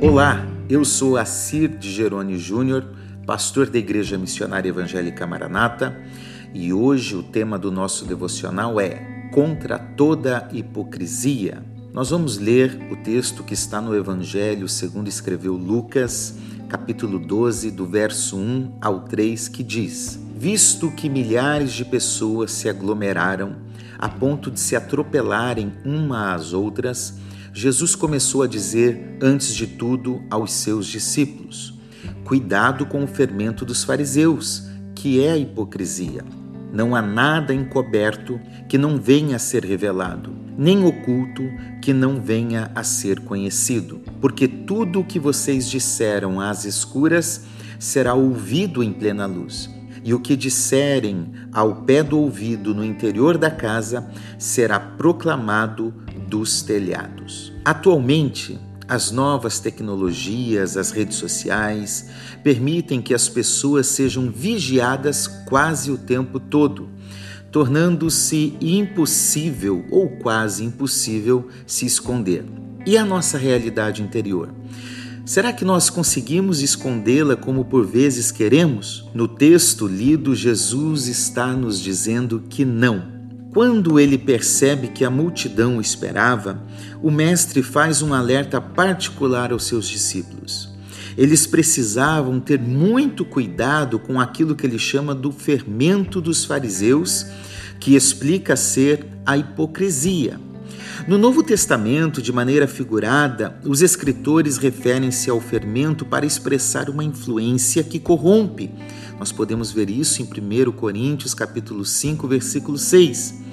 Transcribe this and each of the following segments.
Olá, eu sou Assir de Jerônimo Júnior, pastor da Igreja Missionária Evangélica Maranata, e hoje o tema do nosso devocional é Contra toda hipocrisia. Nós vamos ler o texto que está no Evangelho segundo escreveu Lucas, capítulo 12, do verso 1 ao 3, que diz: Visto que milhares de pessoas se aglomeraram a ponto de se atropelarem uma às outras, Jesus começou a dizer, antes de tudo, aos seus discípulos: Cuidado com o fermento dos fariseus, que é a hipocrisia. Não há nada encoberto que não venha a ser revelado, nem oculto que não venha a ser conhecido, porque tudo o que vocês disseram às escuras será ouvido em plena luz e o que disserem ao pé do ouvido no interior da casa será proclamado dos telhados. Atualmente, as novas tecnologias, as redes sociais, permitem que as pessoas sejam vigiadas quase o tempo todo, tornando-se impossível ou quase impossível se esconder. E a nossa realidade interior? Será que nós conseguimos escondê-la como por vezes queremos? No texto lido, Jesus está nos dizendo que não. Quando ele percebe que a multidão o esperava, o Mestre faz um alerta particular aos seus discípulos. Eles precisavam ter muito cuidado com aquilo que ele chama do fermento dos fariseus, que explica ser a hipocrisia. No Novo Testamento, de maneira figurada, os escritores referem-se ao fermento para expressar uma influência que corrompe. Nós podemos ver isso em 1 Coríntios capítulo 5, versículo 6.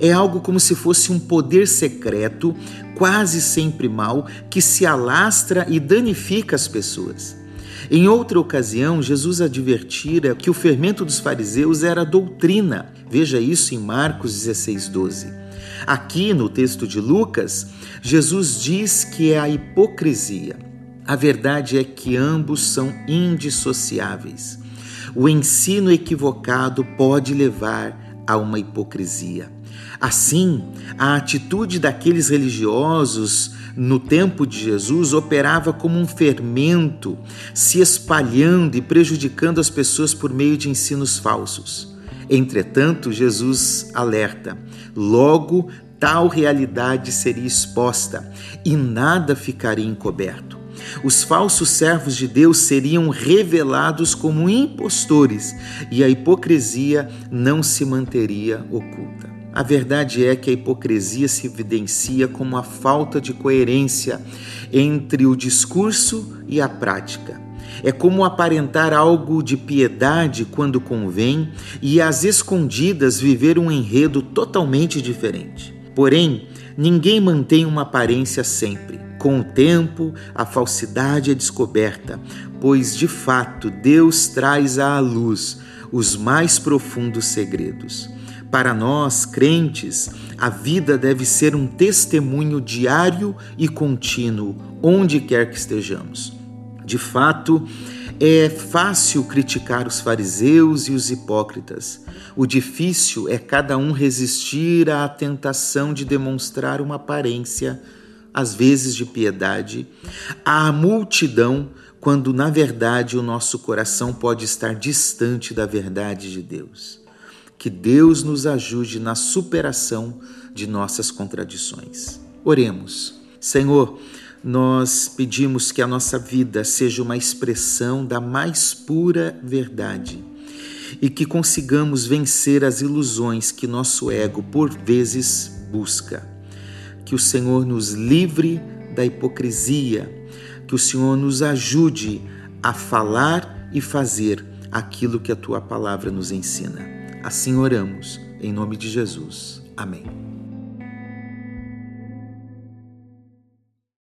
É algo como se fosse um poder secreto, quase sempre mal, que se alastra e danifica as pessoas. Em outra ocasião, Jesus advertira que o fermento dos fariseus era doutrina. Veja isso em Marcos 16, 12. Aqui no texto de Lucas, Jesus diz que é a hipocrisia. A verdade é que ambos são indissociáveis. O ensino equivocado pode levar a uma hipocrisia. Assim, a atitude daqueles religiosos no tempo de Jesus operava como um fermento, se espalhando e prejudicando as pessoas por meio de ensinos falsos. Entretanto, Jesus alerta: logo tal realidade seria exposta e nada ficaria encoberto. Os falsos servos de Deus seriam revelados como impostores e a hipocrisia não se manteria oculta. A verdade é que a hipocrisia se evidencia como a falta de coerência entre o discurso e a prática. É como aparentar algo de piedade quando convém e às escondidas viver um enredo totalmente diferente. Porém, ninguém mantém uma aparência sempre. Com o tempo, a falsidade é descoberta, pois de fato Deus traz à luz os mais profundos segredos. Para nós, crentes, a vida deve ser um testemunho diário e contínuo, onde quer que estejamos. De fato, é fácil criticar os fariseus e os hipócritas. O difícil é cada um resistir à tentação de demonstrar uma aparência, às vezes de piedade, à multidão, quando na verdade o nosso coração pode estar distante da verdade de Deus. Que Deus nos ajude na superação de nossas contradições. Oremos. Senhor, nós pedimos que a nossa vida seja uma expressão da mais pura verdade e que consigamos vencer as ilusões que nosso ego por vezes busca. Que o Senhor nos livre da hipocrisia, que o Senhor nos ajude a falar e fazer aquilo que a tua palavra nos ensina. Assim oramos, em nome de Jesus. Amém.